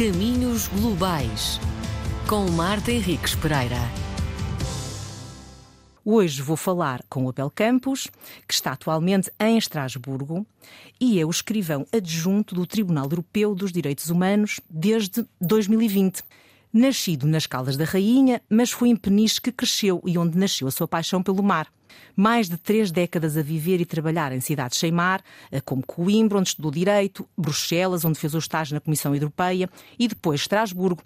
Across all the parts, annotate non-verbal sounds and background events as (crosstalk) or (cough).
Caminhos Globais, com Marta Henriques Pereira. Hoje vou falar com o Abel Campos, que está atualmente em Estrasburgo e é o escrivão adjunto do Tribunal Europeu dos Direitos Humanos desde 2020. Nascido nas Caldas da Rainha, mas foi em Peniche que cresceu e onde nasceu a sua paixão pelo mar. Mais de três décadas a viver e trabalhar em cidades sem mar, eh, como Coimbra, onde estudou Direito, Bruxelas, onde fez o estágio na Comissão Europeia, e depois Estrasburgo.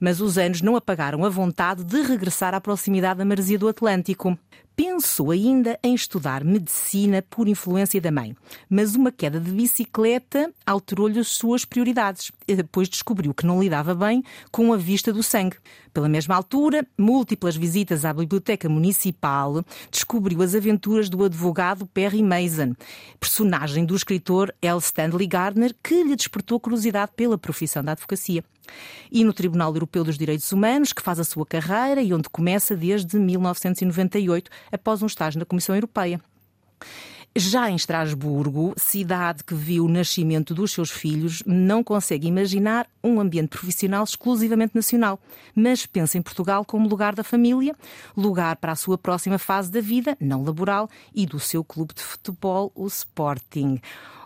Mas os anos não apagaram a vontade de regressar à proximidade da maresia do Atlântico. Pensou ainda em estudar medicina por influência da mãe, mas uma queda de bicicleta alterou-lhe as suas prioridades, depois descobriu que não lidava bem com a vista do sangue. Pela mesma altura, múltiplas visitas à Biblioteca Municipal descobriu as aventuras do advogado Perry Mason, personagem do escritor L. Stanley Gardner, que lhe despertou curiosidade pela profissão da advocacia. E no Tribunal Europeu dos Direitos Humanos, que faz a sua carreira e onde começa desde 1998, após um estágio na Comissão Europeia. Já em Estrasburgo, cidade que viu o nascimento dos seus filhos, não consegue imaginar um ambiente profissional exclusivamente nacional, mas pensa em Portugal como lugar da família, lugar para a sua próxima fase da vida, não laboral, e do seu clube de futebol, o Sporting.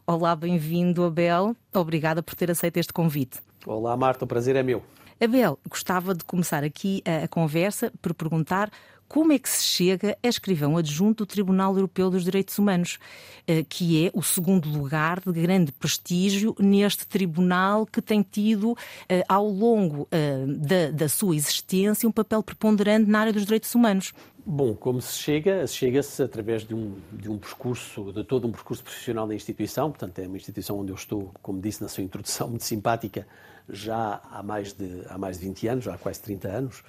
Olá, bem-vindo, Abel. Obrigada por ter aceito este convite. Olá, Marta, o prazer é meu. Abel, gostava de começar aqui a, conversa por perguntar como é que se chega a escrivão adjunto do Tribunal Europeu dos Direitos Humanos, eh, que é o segundo lugar de grande prestígio neste tribunal que tem tido, eh, ao longo eh, da, da sua existência, um papel preponderante na área dos direitos humanos. Bom, como se chega? Chega-se através de um, de um percurso, de todo um percurso profissional da instituição, portanto é uma instituição onde eu estou, como disse na sua introdução, muito simpática, já há mais de, há mais de 20 anos, já há quase 30 anos.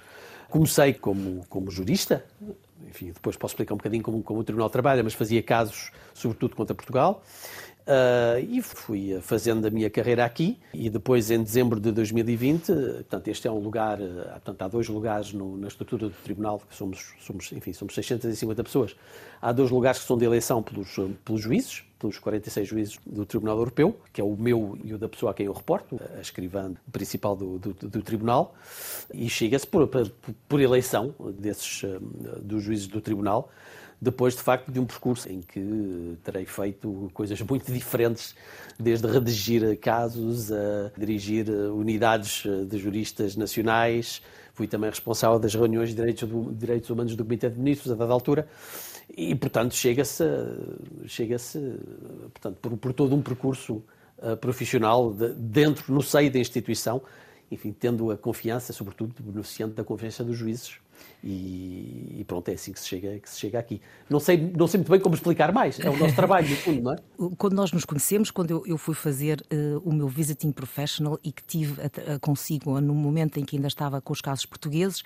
Comecei como, como jurista, enfim, depois posso explicar um bocadinho como, como o Tribunal trabalha, mas fazia casos, sobretudo contra Portugal. Uh, e fui fazendo a minha carreira aqui e depois em dezembro de 2020, portanto este é um lugar, ah, portanto há dois lugares no, na estrutura do tribunal, que somos, somos, enfim, somos 650 pessoas. Há dois lugares que são de eleição pelos, pelos juízes, pelos 46 juízes do Tribunal Europeu, que é o meu e o da pessoa a quem eu reporto, a escrivã principal do, do, do Tribunal, e chega-se por, por, por, eleição desses, ah, dos juízes do Tribunal depois de facto de um percurso em que terei feito coisas muito diferentes, desde redigir casos a dirigir unidades de juristas nacionais. Fui também responsável das reuniões de direitos, direitos humanos do Comitê de Ministros, a dada altura. E, portanto, chega-se chega portanto, por, por, todo um percurso uh, profissional de, dentro, no seio da instituição, enfim, tendo a confiança, sobretudo, beneficiando da confiança dos juízes e, e, pronto, é assim que se, chega, que se chega aqui. Não sei, não sei muito bem como explicar mais, é o nosso (laughs) trabalho, no fundo, não é? Quando nós nos conhecemos, quando eu, eu fui fazer uh, o meu visiting professional e que tive a, a consigo no momento em que ainda estava com os casos portugueses, uh,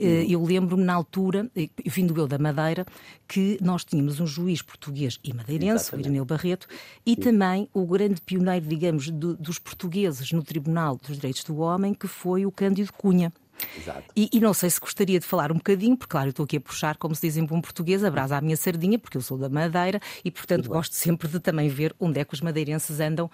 uhum. eu lembro-me na altura, vindo eu da Madeira, que nós tínhamos um juiz português e madeirense, Exatamente. o Irineu Barreto, e Sim. também o grande pioneiro, digamos, do, dos portugueses no Tribunal dos Direitos do Homem, que foi o Cândido Cunha. Exato. E, e, não sei se gostaria de falar um bocadinho, porque claro, eu estou aqui a puxar, como se diz em bom português, a brasa à minha sardinha, porque eu sou da Madeira e, portanto, Muito gosto bem. sempre de também ver onde é que os madeirenses andam uh,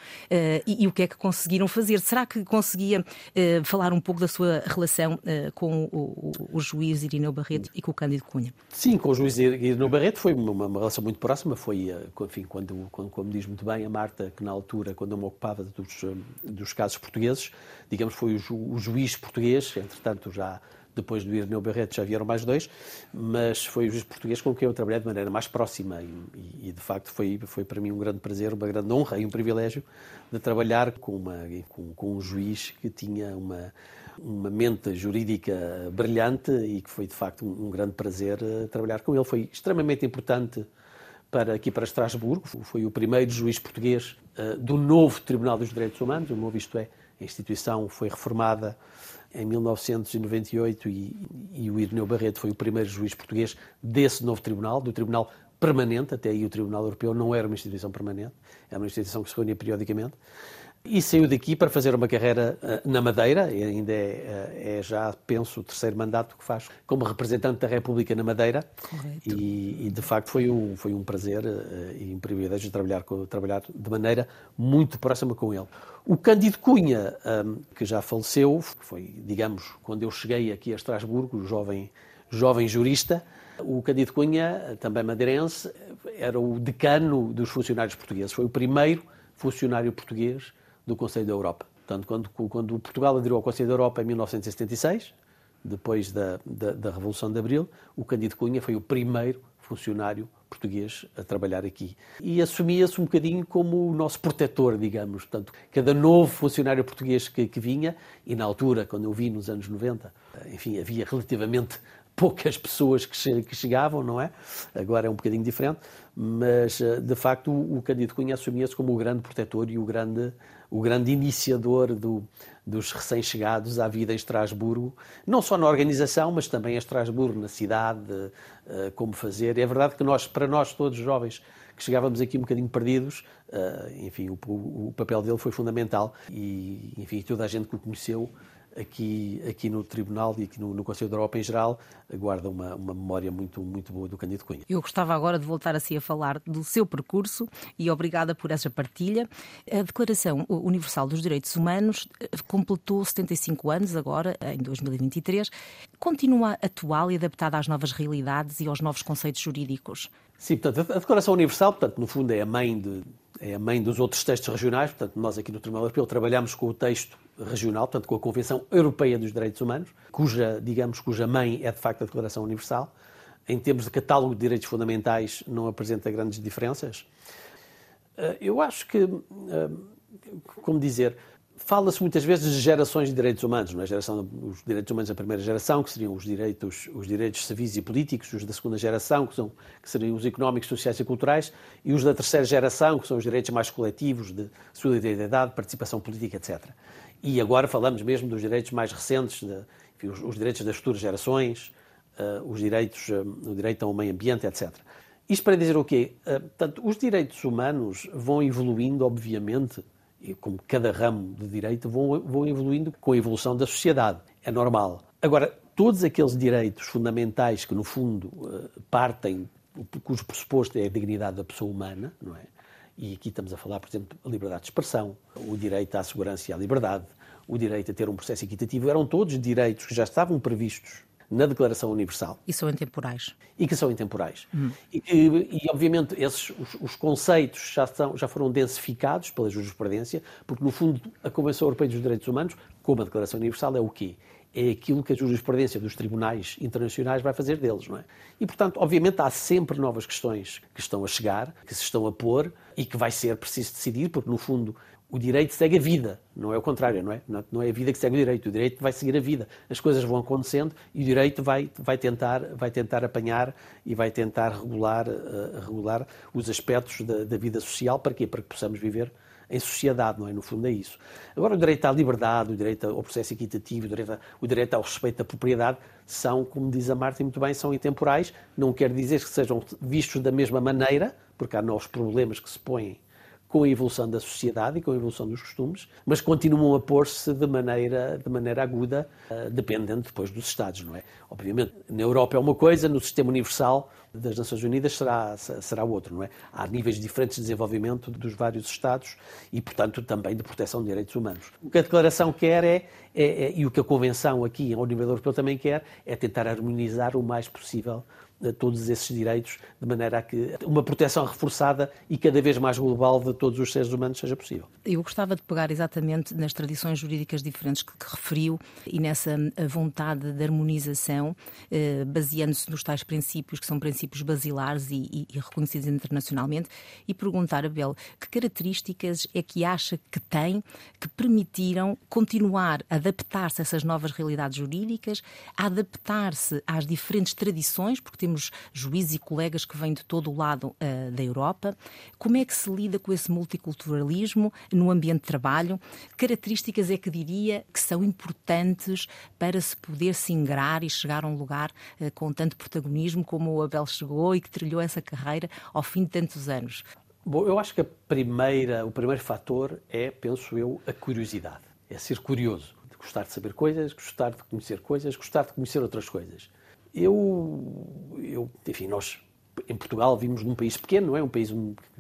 e, e, o que é que conseguiram fazer. Será que conseguia uh, falar um pouco da sua relação uh, com o, o, o, juiz Irineu Barreto e com o Cândido Cunha? Sim, com o juiz Irineu Barreto foi uma, uma relação muito próxima. Foi, enfim, quando, quando, como diz muito bem a Marta, que na altura, quando eu me ocupava dos, dos casos portugueses, digamos, foi o, ju, o juiz português, entretanto já depois do Irineu Barreto já vieram mais dois, mas foi o juiz português com quem eu trabalhei de maneira mais próxima e, e, de facto foi, foi para mim um grande prazer, uma grande honra e um privilégio de trabalhar com, uma, com, com um juiz que tinha uma, uma mente jurídica brilhante e que foi de facto um, um grande prazer uh, trabalhar com ele. Foi extremamente importante para aqui para Estrasburgo, foi o primeiro juiz português uh, do novo Tribunal dos Direitos Humanos, o novo isto é, a instituição foi reformada em 1998 e, e o Irineu Barreto foi o primeiro juiz português desse novo tribunal, do tribunal permanente, até aí o Tribunal Europeu não era uma instituição permanente, era uma instituição que se reunia periodicamente. E saiu daqui para fazer uma carreira uh, na Madeira, e ainda é, uh, é, já, penso, o terceiro mandato que faz como representante da República na Madeira. Correto. E, e de facto foi um, foi um prazer uh, e um privilégio trabalhar, com, trabalhar de maneira muito próxima com ele. O Cândido Cunha, um, que já faleceu, foi, digamos, quando eu cheguei aqui a Estrasburgo, jovem, jovem jurista, o Cândido Cunha, também madeirense, era o decano dos funcionários portugueses. Foi o primeiro funcionário português do Conselho da Europa. Portanto, quando, quando Portugal aderiu ao Conselho da Europa em 1976, depois da, da, da Revolução de Abril, o Cândido Cunha foi o primeiro funcionário português a trabalhar aqui. E assumia-se um bocadinho como o nosso protetor, digamos. Portanto, cada novo funcionário português que, que, vinha, e na altura, quando eu vi nos anos 90, enfim, havia relativamente poucas pessoas que, chegavam, não é? Agora é um bocadinho diferente, mas de facto o, Cândido Cunha assumia-se como o grande protetor e o grande o grande iniciador do, dos recém-chegados à vida em Estrasburgo, não só na organização, mas também em Estrasburgo, na cidade, uh, como fazer. É verdade que nós, para nós todos jovens, que chegávamos aqui um bocadinho perdidos, uh, enfim, o, o, papel dele foi fundamental e, enfim, toda a gente que o conheceu aqui, aqui no Tribunal e aqui no, no Conselho da Europa em geral, guarda uma, uma memória muito, muito boa do Cândido Cunha. Eu gostava agora de voltar assim a falar do seu percurso e obrigada por essa partilha. A Declaração Universal dos Direitos Humanos eh, completou 75 anos agora, em 2023. Continua atual e adaptada às novas realidades e aos novos conceitos jurídicos? Sim, portanto, a Declaração Universal, portanto, no fundo, é a mãe de, é a mãe dos outros textos regionais, portanto, nós aqui no Tribunal Europeu trabalhamos com o texto regional, portanto, com a Convenção Europeia dos Direitos Humanos, cuja, digamos, cuja mãe é de facto a Declaração Universal. Em termos de catálogo de direitos fundamentais, não apresenta grandes diferenças. Eh, eu acho que, eh, como dizer, Fala-se muitas vezes de gerações de direitos humanos, não é? geração, os direitos humanos da primeira geração, que seriam os direitos, os direitos civis e políticos, os da segunda geração, que, são, que seriam os económicos, sociais e culturais, e os da terceira geração, que são os direitos mais coletivos de solidariedade, participação política, etc. E agora falamos mesmo dos direitos mais recentes, de, enfim, os, os, direitos das futuras gerações, uh, os direitos, uh, o direito ao meio ambiente, etc. Isto para dizer o quê? Uh, portanto, os direitos humanos vão evoluindo, obviamente, e como cada ramo de direito, vão, vão evoluindo com a evolução da sociedade. É normal. Agora, todos aqueles direitos fundamentais que, no fundo, eh, partem, cujo pressuposto é a dignidade da pessoa humana, não é? E aqui estamos a falar, por exemplo, a liberdade de expressão, o direito à segurança e à liberdade, o direito a ter um processo equitativo, eram todos direitos que já estavam previstos na Declaração Universal. E são intemporais. E que são intemporais. Uhum. E, e, e, obviamente, esses, os, os, conceitos já, são, já foram densificados pela jurisprudência, porque, no fundo, a Convenção Europeia dos Direitos Humanos, como a Declaração Universal, é o quê? É aquilo que a jurisprudência dos tribunais internacionais vai fazer deles, não é? E, portanto, obviamente, há sempre novas questões que estão a chegar, que se estão a pôr e que vai ser preciso decidir, porque, no fundo, o direito segue a vida, não é o contrário, não é? Não é a vida que segue o direito, o direito vai seguir a vida. As coisas vão acontecendo e o direito vai, vai, tentar, vai tentar apanhar e vai tentar regular, uh, regular os aspectos da, da, vida social. Para quê? Para que possamos viver em sociedade, não é? No fundo é isso. Agora, o direito à liberdade, o direito ao processo equitativo, o direito, a, o direito ao respeito da propriedade, são, como diz a Marta muito bem, são intemporais. Não quer dizer que sejam vistos da mesma maneira, porque há novos problemas que se põem com a evolução da sociedade e com a evolução dos costumes, mas continuam a pôr-se de maneira, de maneira aguda, uh, dependendo depois dos Estados, não é? Obviamente, na Europa é uma coisa, no sistema universal das Nações Unidas será, será outro, não é? Há níveis diferentes de desenvolvimento dos vários Estados e, portanto, também de proteção de direitos humanos. O que a Declaração quer é, é, é e o que a Convenção aqui, ao nível europeu, também quer, é tentar harmonizar o mais possível todos esses direitos, de maneira a que uma proteção reforçada e cada vez mais global de todos os seres humanos seja possível. Eu gostava de pegar exatamente nas tradições jurídicas diferentes que, que referiu e nessa vontade de harmonização, eh, baseando-se nos tais princípios que são princípios basilares e, e, e reconhecidos internacionalmente, e perguntar, Abel, que características é que acha que tem que permitiram continuar a adaptar-se a essas novas realidades jurídicas, a adaptar-se às diferentes tradições, porque temos juízes e colegas que vêm de todo o lado uh, da Europa. Como é que se lida com esse multiculturalismo no ambiente de trabalho? Características é que diria que são importantes para se poder se ingrar e chegar a um lugar uh, com tanto protagonismo como o Abel chegou e que trilhou essa carreira ao fim de tantos anos? Bom, eu acho que primeira, o primeiro fator é, penso eu, a curiosidade. É ser curioso, de gostar de saber coisas, gostar de conhecer coisas, gostar de conhecer outras coisas. Eu, eu enfim, nós em Portugal vimos num país pequeno, não é? Um país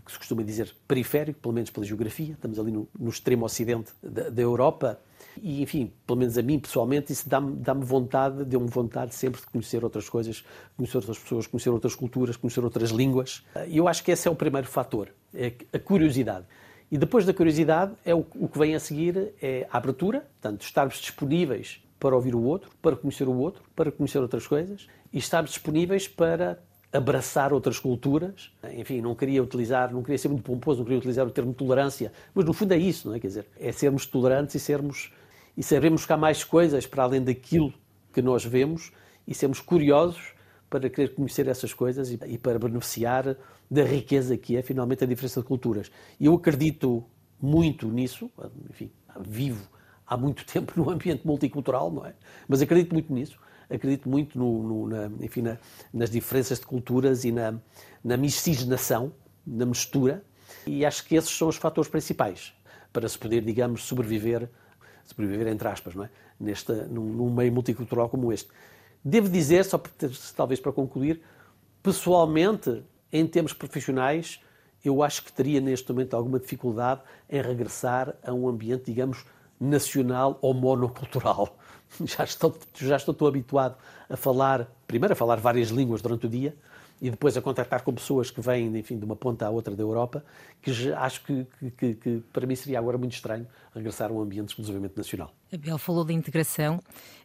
que se costuma dizer periférico, pelo menos pela geografia. Estamos ali no, no extremo ocidente da, da, Europa. E, enfim, pelo menos a mim pessoalmente, isso dá-me dá vontade, deu-me vontade sempre de conhecer outras coisas, conhecer outras pessoas, conhecer outras culturas, conhecer outras línguas. E eu acho que esse é o primeiro fator, é a curiosidade. E depois da curiosidade, é o, o que vem a seguir é a abertura, portanto, estarmos disponíveis para ouvir o outro, para conhecer o outro, para conhecer outras coisas e estarmos disponíveis para abraçar outras culturas. Enfim, não queria utilizar, não queria ser muito pomposo, não queria utilizar o termo tolerância, mas no fundo é isso, não é? Quer dizer, é sermos tolerantes e sermos e sabermos que há mais coisas para além daquilo que nós vemos e sermos curiosos para querer conhecer essas coisas e, e para beneficiar da riqueza que é finalmente a diferença de culturas. E eu acredito muito nisso, enfim, vivo há muito tempo num ambiente multicultural, não é? Mas acredito muito nisso acredito muito no, no, na, enfim, na, nas diferenças de culturas e na, na miscigenação, na mistura, e acho que esses são os fatores principais para se poder, digamos, sobreviver, sobreviver entre aspas, não é? Neste, num, num meio multicultural como este. Devo dizer, só talvez para concluir, pessoalmente, em termos profissionais, eu acho que teria neste momento alguma dificuldade em regressar a um ambiente, digamos, nacional ou monocultural. (laughs) Já estou, já estou habituado a falar, primeiro a falar várias línguas durante o dia, e depois a contactar com pessoas que vêm, enfim, de uma ponta à outra da Europa, que acho que, que, que, para mim seria agora muito estranho regressar a um ambiente exclusivamente nacional. Abel falou da integração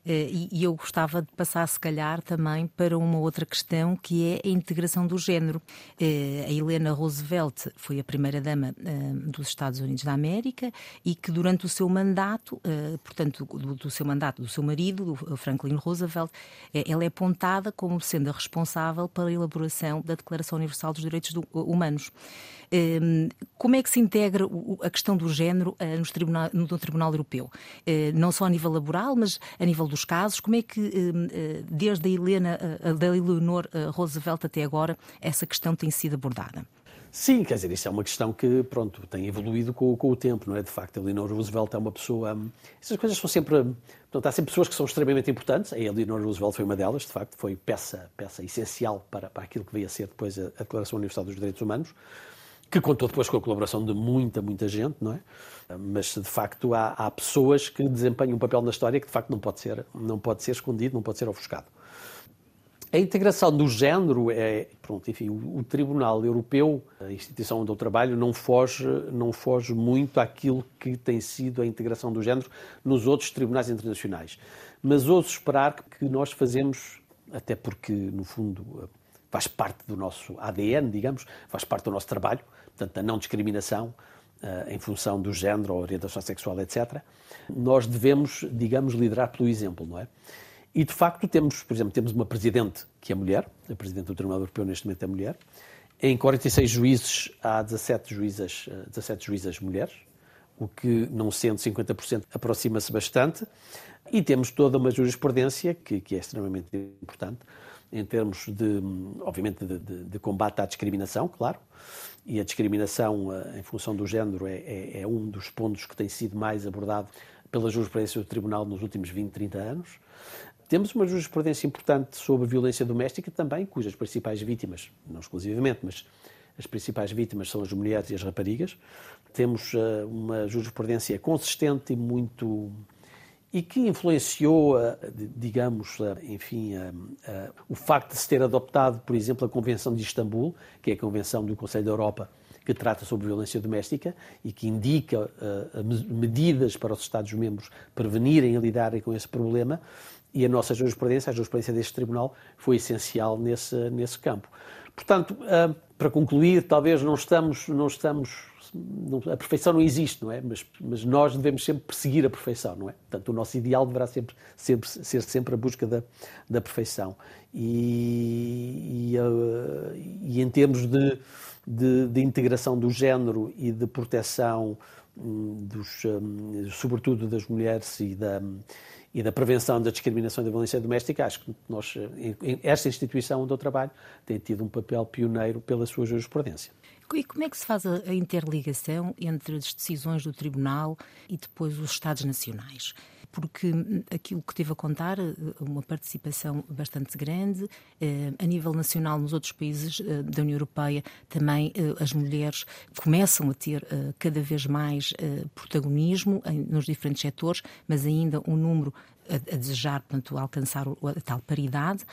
eh, e eu gostava de passar, se calhar, também para uma outra questão que é a integração do género. Eh, a Helena Roosevelt foi a primeira-dama eh, dos Estados Unidos da América e que, durante o seu mandato, portanto, do seu mandato do seu marido, Franklin Roosevelt, ela é apontada como sendo a responsável pela elaboração da Declaração Universal dos Direitos Humanos. Ehm, como é que se integra a questão do género eh, no Tribunal Europeu? Eh, não só a nível laboral, mas a nível dos casos. Como é que, ehm, eh, desde a Helena, da Eleanor Roosevelt até agora, essa questão tem sido abordada? Sim, quer dizer, isso é uma questão que, pronto, tem evoluído com, com o tempo, não é? De facto, a Eleanor Roosevelt é uma pessoa... Hum, essas coisas são sempre... Portanto, há sempre pessoas que são extremamente importantes. A Eleanor Roosevelt foi uma delas, de facto, foi peça, peça essencial para, para aquilo que veio a ser depois a, a Declaração Universal dos Direitos Humanos que contou depois com a colaboração de muita, muita gente, não é? Mas de facto há, há, pessoas que desempenham um papel na história que de facto não pode ser, não pode ser escondido, não pode ser ofuscado. A integração do género é, pronto, enfim, o, o, Tribunal Europeu, a instituição onde eu trabalho, não foge, não foge muito àquilo que tem sido a integração do género nos outros tribunais internacionais. Mas ouso esperar que nós fazemos, até porque, no fundo, faz parte do nosso ADN, digamos, faz parte do nosso trabalho, portanto, a não discriminação uh, em função do género orientação sexual, etc. Nós devemos, digamos, liderar pelo exemplo, não é? E, de facto, temos, por exemplo, temos uma presidente que é mulher, a presidente do Tribunal Europeu neste momento é mulher. Em 46 juízes há 17 juízas, 17 juízas mulheres, o que, não sendo 50%, aproxima-se bastante. E temos toda uma jurisprudência, que, que é extremamente importante, em termos de, obviamente, de, de, de, combate à discriminação, claro, e a discriminação eh, em função do género é, é, é, um dos pontos que tem sido mais abordado pela jurisprudência do Tribunal nos últimos 20, 30 anos. Temos uma jurisprudência importante sobre violência doméstica também, cujas principais vítimas, não exclusivamente, mas as principais vítimas são as mulheres e as raparigas. Temos uh, uma jurisprudência consistente e muito e que influenciou, digamos, enfim, o facto de se ter adoptado, por exemplo, a Convenção de Istambul, que é a Convenção do Conselho da Europa que trata sobre violência doméstica e que indica medidas para os Estados-membros prevenirem e lidarem com esse problema. E a nossa jurisprudência, a jurisprudência deste Tribunal, foi essencial nesse, nesse campo. Portanto, para concluir, talvez não estamos, não estamos a perfeição não existe, não é? Mas, mas, nós devemos sempre perseguir a perfeição, não é? Portanto, o nosso ideal deverá sempre, sempre ser sempre a busca da, da perfeição. E, e, uh, e em termos de, de, de, integração do género e de proteção dos, sobretudo das mulheres e da, e da prevenção da discriminação e da violência doméstica, acho que nós, esta instituição onde eu trabalho tem tido um papel pioneiro pela sua jurisprudência. E como é que se faz a interligação entre as decisões do Tribunal e depois os Estados Nacionais? Porque aquilo que teve a contar, eh, uma participação bastante grande, eh, a nível nacional nos outros países eh, da União Europeia, também as mulheres começam a ter cada vez mais protagonismo nos diferentes setores, mas ainda um número a, desejar, portanto, alcançar a tal paridade.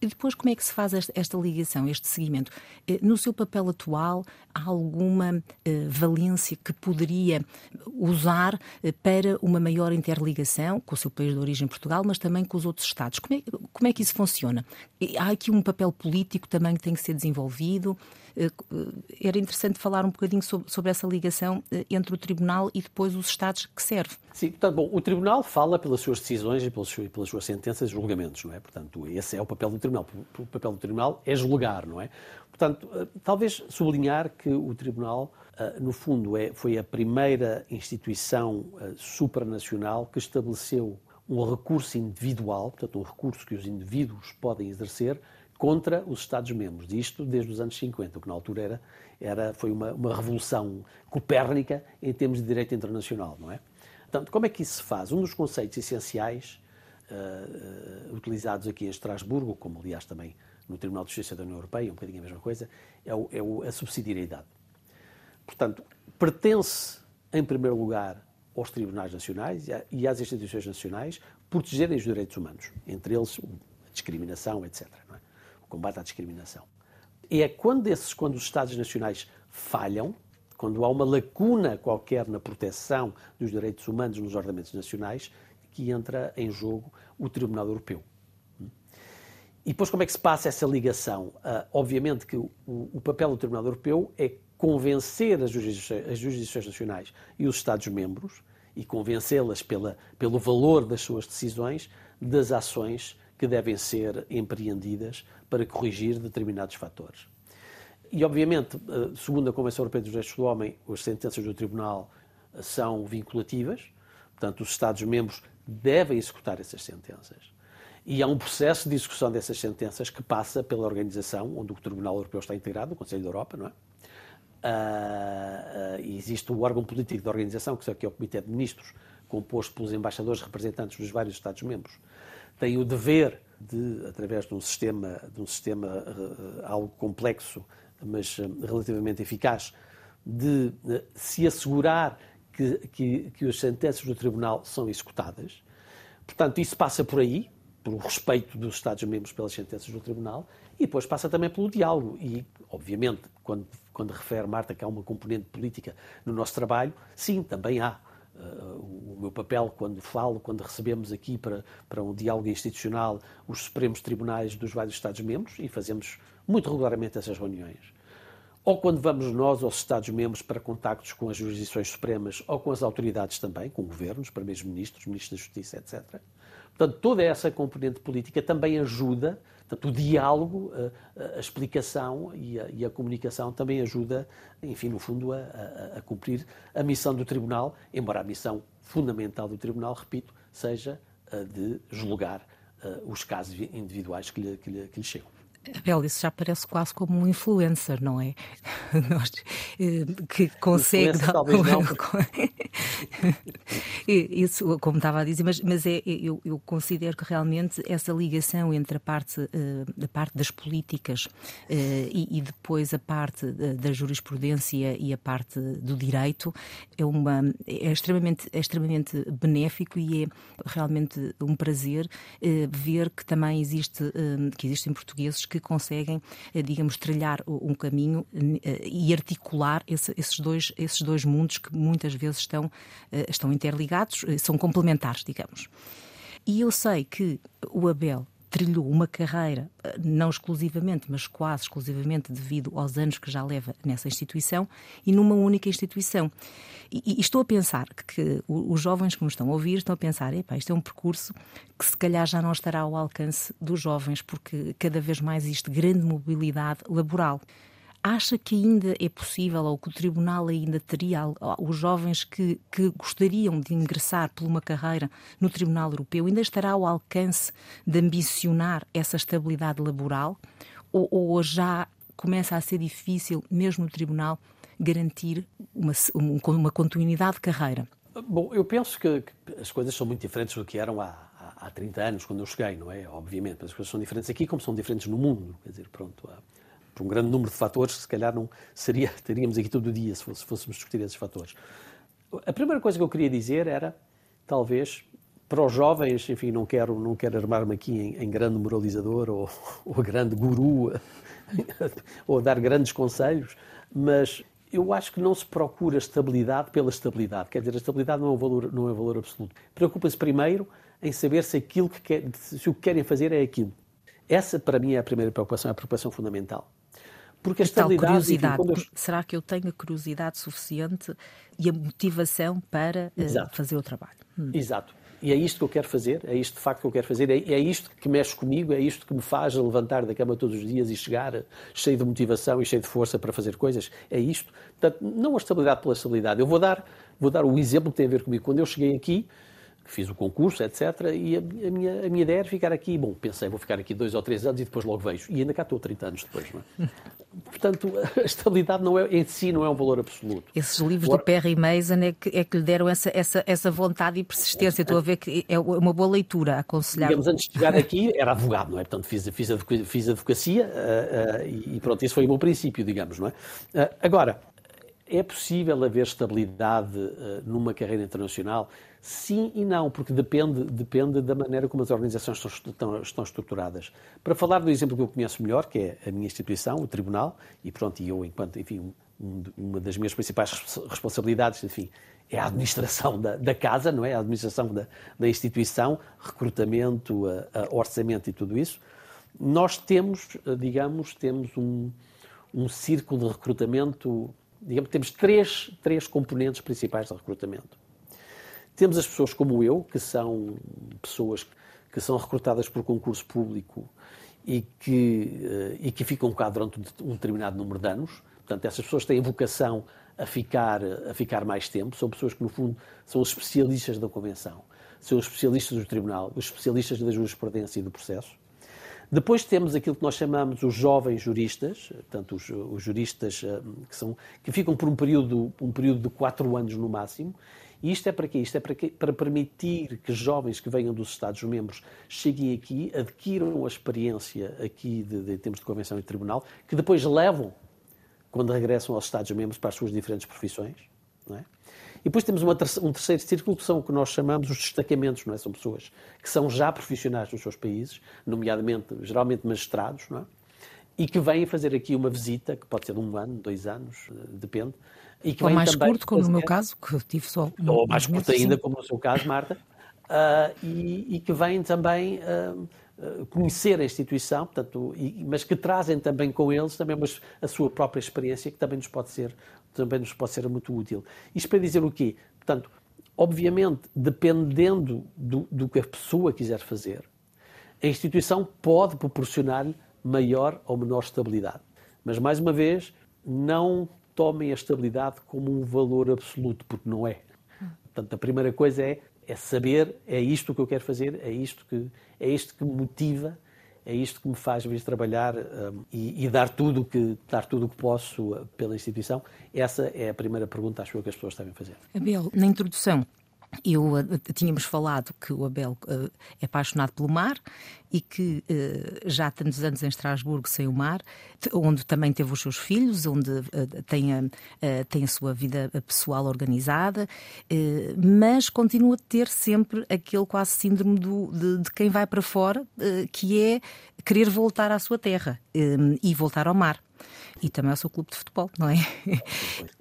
E depois, como é que se faz esta, ligação, este seguimento? Eh, no seu papel atual, há alguma eh, valência que poderia usar eh, para uma maior interligação com o seu país de origem, Portugal, mas também com os outros Estados? Como é, como é que isso funciona? Há aqui um papel político também que tem que ser desenvolvido. Eh, era interessante falar um bocadinho sobre, essa ligação eh, entre o Tribunal e depois os Estados que serve. Sim, portanto, bom, o Tribunal fala pelas suas decisões e pelas, pelas suas sentenças e julgamentos, não é? Portanto, esse é o papel do Tribunal. O papel do Tribunal é julgar, não é? Portanto, eh, talvez sublinhar que o Tribunal, no fundo, é, foi a primeira instituição supranacional que estabeleceu um recurso individual, portanto, um recurso que os indivíduos podem exercer contra os Estados-membros. Isto desde os anos 50, o que na altura era, era foi uma, uma revolução copérnica em termos de direito internacional, não é? Portanto, como é que isso se faz? Um dos conceitos essenciais uh, uh, utilizados aqui em Estrasburgo, como aliás também no Tribunal de Justiça da União Europeia, um bocadinho a mesma coisa, é, o, é o, a subsidiariedade. Portanto, pertence, em primeiro lugar, aos tribunais nacionais e às instituições nacionais protegerem os direitos humanos, entre eles a discriminação, etc. Combate à discriminação. E é quando, esses, quando os Estados Nacionais falham, quando há uma lacuna qualquer na proteção dos direitos humanos nos ordenamentos nacionais, que entra em jogo o Tribunal Europeu. E depois como é que se passa essa ligação? Uh, obviamente que o, o, papel do Tribunal Europeu é convencer as jurisdições, as jurisdições nacionais e os Estados-membros e convencê-las pelo valor das suas decisões das ações que devem ser empreendidas para corrigir determinados fatores. E, obviamente, eh, segundo a Convenção Europeia dos Direitos do Homem, as sentenças do Tribunal são vinculativas, portanto, os Estados-membros devem executar essas sentenças. E há um processo de execução dessas sentenças que passa pela organização onde o Tribunal Europeu está integrado, o Conselho da Europa, não é? Uh, uh, existe o órgão político da organização, que é o Comitê de Ministros, composto pelos embaixadores representantes dos vários Estados-membros tem o dever de, através de um sistema, de um sistema uh, algo complexo, mas uh, relativamente eficaz, de se assegurar que, que, que as sentenças do Tribunal são executadas. Portanto, isso passa por aí, pelo respeito dos Estados-membros pelas sentenças do Tribunal, e depois passa também pelo diálogo. E, obviamente, quando, quando refere, Marta, que há uma componente política no nosso trabalho, sim, também há o meu papel quando falo, quando recebemos aqui para, para um diálogo institucional os Supremos Tribunais dos vários Estados-membros e fazemos muito regularmente essas reuniões. Ou quando vamos nós aos Estados-membros para contactos com as jurisdições supremas ou com as autoridades também, com governos, primeiros-ministros, ministros da Justiça, etc. Portanto, toda essa componente política também ajuda Portanto, o diálogo, a, a explicação e a, e a, comunicação também ajuda, enfim, no fundo, a, a, cumprir a missão do Tribunal, embora a missão fundamental do Tribunal, repito, seja a de julgar os casos individuais que lhe, que lhe, que lhe chegam. Abel, isso já parece quase como um influencer, não é? (laughs) Nós, eh, que consegue. talvez não. (laughs) isso, como estava a dizer, mas, mas é, eu, eu, considero que realmente essa ligação entre a parte, eh, a parte das políticas eh, e, e depois a parte da jurisprudência e a parte do direito é, uma, é, extremamente, é extremamente benéfico e é realmente um prazer ver que também existe, que existem portugueses que conseguem, eh, digamos, trilhar um caminho eh, e articular esses dois, esses dois mundos que muitas vezes estão, eh, estão interligados, são complementares, digamos. E eu sei que o Abel trilhou uma carreira, eh, não exclusivamente, mas quase exclusivamente devido aos anos que já leva nessa instituição e numa única instituição. E, e estou a pensar que, que, os jovens que nos estão a ouvir estão a pensar: isto é um percurso que se calhar já não estará ao alcance dos jovens, porque cada vez mais existe grande mobilidade laboral. Acha que ainda é possível, ou que o Tribunal ainda teria os jovens que, que gostariam de ingressar por uma carreira no Tribunal Europeu, ainda estará ao alcance de ambicionar essa estabilidade laboral? Ou, ou já começa a ser difícil, mesmo no Tribunal, garantir uma, uma continuidade de carreira? Bom, eu penso que, as coisas são muito diferentes do que eram há, há, há 30 anos, quando eu cheguei, não é? Obviamente, mas as coisas são diferentes aqui como são diferentes no mundo. Quer dizer, pronto, há, por um grande número de fatores, se calhar não seria, (laughs) teríamos aqui todo o dia se, fosse, fôssemos discutir esses fatores. A primeira coisa que eu queria dizer era, talvez, para os jovens, enfim, não quero, não quero armar-me aqui em, em, grande moralizador ou, (laughs) ou grande guru (laughs) ou dar grandes conselhos, mas eu acho que não se procura estabilidade pela estabilidade. Quer dizer, a estabilidade não é um valor, não é um valor absoluto. Preocupa-se primeiro em saber se aquilo que quer, se o que querem fazer é aquilo. Essa, para mim, é a primeira preocupação, é a preocupação fundamental. Porque a estabilidade. curiosidade. Eu... Será que eu tenho a curiosidade suficiente e a motivação para uh, fazer o trabalho? Hum. Exato. E é isto que eu quero fazer, é isto de facto que eu quero fazer, é, é isto que mexe comigo, é isto que me faz levantar da cama todos os dias e chegar cheio de motivação e cheio de força para fazer coisas. É isto. Portanto, não a estabilidade pela estabilidade. Eu vou dar, vou dar o exemplo que tem a ver comigo. Quando eu cheguei aqui, fiz o concurso, etc. E a, a, minha, a minha ideia era ficar aqui. Bom, pensei, vou ficar aqui dois ou três anos e depois logo vejo. E ainda cá estou 30 anos depois. Não é? (laughs) Portanto, a estabilidade não é, em si não é um valor absoluto. Esses livros Agora... do Perry Mason é que, é que lhe deram essa, essa, essa vontade e persistência. Estou a ver que é uma boa leitura a aconselhar. Digamos, antes de chegar aqui, era advogado, não é? Portanto, fiz, fiz, fiz advocacia uh, uh, e pronto, esse foi o meu princípio, digamos, não é? Uh, agora, é possível haver estabilidade numa carreira internacional? Sim e não, porque depende, depende da maneira como as organizações estão, estão, estruturadas. Para falar do exemplo que eu conheço melhor, que é a minha instituição, o Tribunal, e pronto, e eu, enquanto, enfim, um, uma das minhas principais responsabilidades, enfim, é a administração da, da casa, não é? A administração da, da instituição, recrutamento, a, a orçamento e tudo isso. Nós temos, digamos, temos um, um círculo de recrutamento, digamos, temos três, três componentes principais de recrutamento. Temos as pessoas como eu, que são pessoas que são recrutadas por concurso público e que, eh, e que ficam cá durante um determinado número de anos. Portanto, essas pessoas têm vocação a ficar, a ficar mais tempo. São pessoas que, no fundo, são os especialistas da Convenção, são os especialistas do Tribunal, os especialistas da jurisprudência e do processo. Depois temos aquilo que nós chamamos os jovens juristas, portanto, os, os juristas eh, que, são, que ficam por um período, um período de quatro anos no máximo e isto é para quê? Isto é para, quê? para permitir que jovens que venham dos Estados-membros cheguem aqui, adquiram a experiência aqui de, de, em termos de convenção e tribunal, que depois levam, quando regressam aos Estados-membros, para as suas diferentes profissões. É? E depois temos um terceiro círculo, que são o que nós chamamos os destacamentos, não é? São pessoas que são já profissionais nos seus países, nomeadamente, geralmente magistrados, não é? E que vêm fazer aqui uma visita, que pode ser de um ano, dois anos, eh, depende, e que ou mais curto, como no meu caso, que tive só. Ou mais curto ainda, como no seu caso, Marta, uh, e, e, que vêm também uh, conhecer a instituição, portanto, e, mas que trazem também com eles também a sua própria experiência, que também nos pode ser, também nos pode ser muito útil. Isto para dizer o quê? Portanto, obviamente, dependendo do, do que a pessoa quiser fazer, a instituição pode proporcionar-lhe maior ou menor estabilidade. Mas, mais uma vez, não tomem a estabilidade como um valor absoluto, porque não é. Portanto, a primeira coisa é, é saber, é isto que eu quero fazer, é isto que, é isto que me motiva, é isto que me faz vir trabalhar um, e, e, dar tudo que dar tudo o que posso uh, pela instituição. Essa é a primeira pergunta, acho eu, que as pessoas devem fazer. Abel, na introdução eu uh, tínhamos falado que o Abel uh, é apaixonado pelo mar e que uh, já há tantos anos em Estrasburgo sem o mar, onde também teve os seus filhos, onde tem, a, tem a sua vida pessoal organizada, mas continua a ter sempre aquele quase síndrome do, de, de quem vai para fora, que é querer voltar à sua terra e voltar ao mar e também ao seu clube de futebol, não é? (laughs)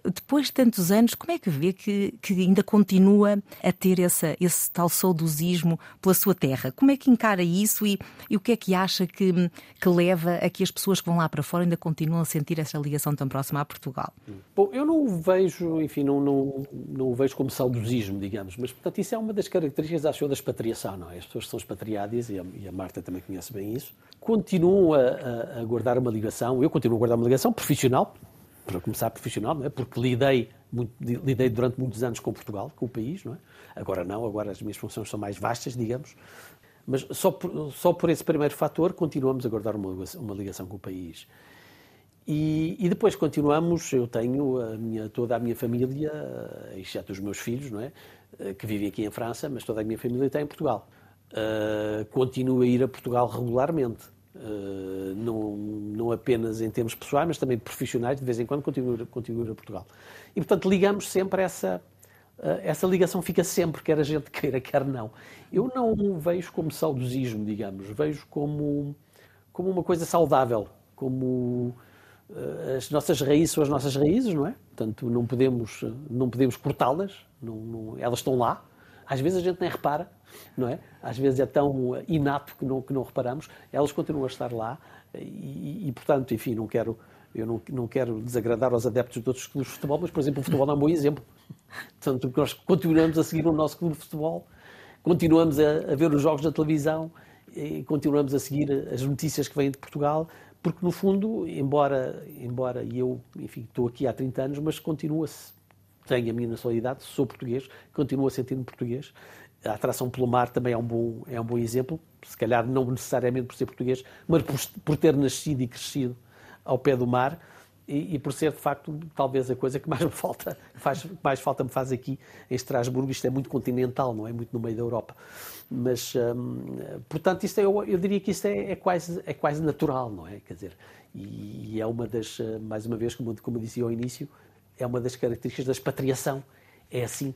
Depois de tantos anos, como é que vê que, que ainda continua a ter essa, esse tal saudosismo pela sua terra? Como é que encara isso e, e o que é que acha que, que leva a que as pessoas que vão lá para fora ainda continuam a sentir essa ligação tão próxima a Portugal? Bom, eu não o vejo, enfim, não, não, não o vejo como saudosismo, digamos, mas portanto isso é uma das características, acho eu, da expatriação, não é? As pessoas que são expatriadas, e a, e a Marta também conhece bem isso, continuam a, a, a guardar uma ligação, eu continuo a guardar uma ligação ligação profissional, para começar profissional, não é? porque lidei, muito, lidei durante muitos anos com Portugal, com o país, não é? agora não, agora as minhas funções são mais vastas, digamos, mas só por, só por esse primeiro fator continuamos a guardar uma, uma ligação com o país. E, e, depois continuamos, eu tenho a minha, toda a minha família, exceto os meus filhos, não é? que vivem aqui em França, mas toda a minha família está em Portugal. Uh, continuo a ir a Portugal regularmente. Uh, não, não apenas em termos pessoais, mas também profissionais, de vez em quando continuo, a Portugal. E, portanto, ligamos sempre essa, uh, essa ligação fica sempre, quer a gente (laughs) queira, quer não. Eu não vejo como saudosismo, digamos, vejo como, como uma coisa saudável, como uh, as nossas raízes são as nossas raízes, não é? Portanto, não podemos, não podemos cortá-las, elas estão lá. Às vezes a gente nem repara, não é? Às vezes é tão inato que não, que não reparamos. Elas continuam a estar lá e, e portanto, enfim, não quero, eu não, não quero desagradar aos adeptos de outros clubes de futebol, mas, por exemplo, o futebol é um bom exemplo. (laughs) Portanto, nós continuamos a seguir o nosso clube de futebol, continuamos a, a ver os jogos da televisão, continuamos a seguir as notícias que vêm de Portugal, porque no fundo, embora, embora eu, enfim, estou aqui há 30 anos, mas continua-se, tenho a minha nacionalidade, sou português, continuo a sentir-me português. A atração pelo mar também é um, bom, é um bom exemplo, se calhar não necessariamente por ser português, mas por, por ter nascido e crescido ao pé do mar e, e, por ser de facto talvez a coisa que mais me falta, faz, mais falta me faz aqui em Estrasburgo, isto é muito continental, não é muito no meio da Europa. Mas, hum, portanto, isto é, eu, eu, diria que isto é, é, quase, é quase natural, não é? Quer dizer, e, e é uma das, eh, mais uma vez, como, como eu disse ao início, é uma das características da expatriação. É assim,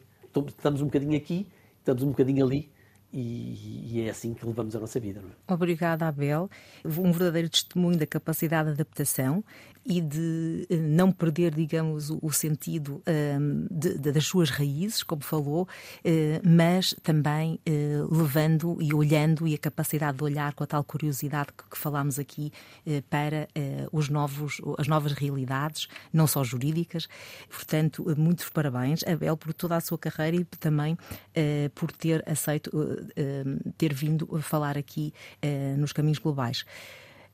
estamos um bocadinho aqui, estamos um bocadinho ali, e, é assim que levamos a nossa vida. É? Obrigada, Abel. Um verdadeiro testemunho da capacidade de adaptação e de eh, não perder, digamos, o, sentido de, das suas raízes, como falou, uh, mas também uh, levando e olhando e a capacidade de olhar com a tal curiosidade que, falámos aqui para os novos, as novas realidades, não só jurídicas. Portanto, muitos parabéns, Abel, por toda a sua carreira e também por ter aceito, ter vindo a falar aqui nos caminhos globais.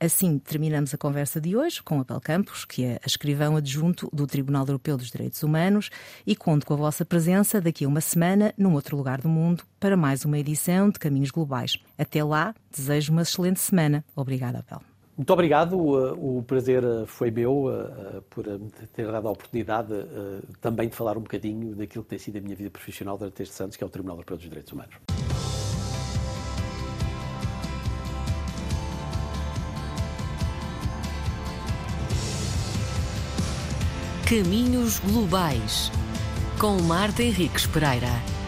Assim terminamos a conversa de hoje com Abel Campos, que é a escrivão adjunto do Tribunal Europeu dos Direitos Humanos, e conto com a vossa presença daqui a uma semana num outro lugar do mundo para mais uma edição de Caminhos Globais. Até lá, desejo uma excelente semana. Obrigada, Abel. Muito obrigado, o prazer eh, foi meu eh, por ter dado a oportunidade também de falar um bocadinho daquilo que tem sido a minha vida profissional durante estes anos, que é o Tribunal Europeu dos Direitos Humanos. Caminhos Globais, com Marta Henriques Pereira.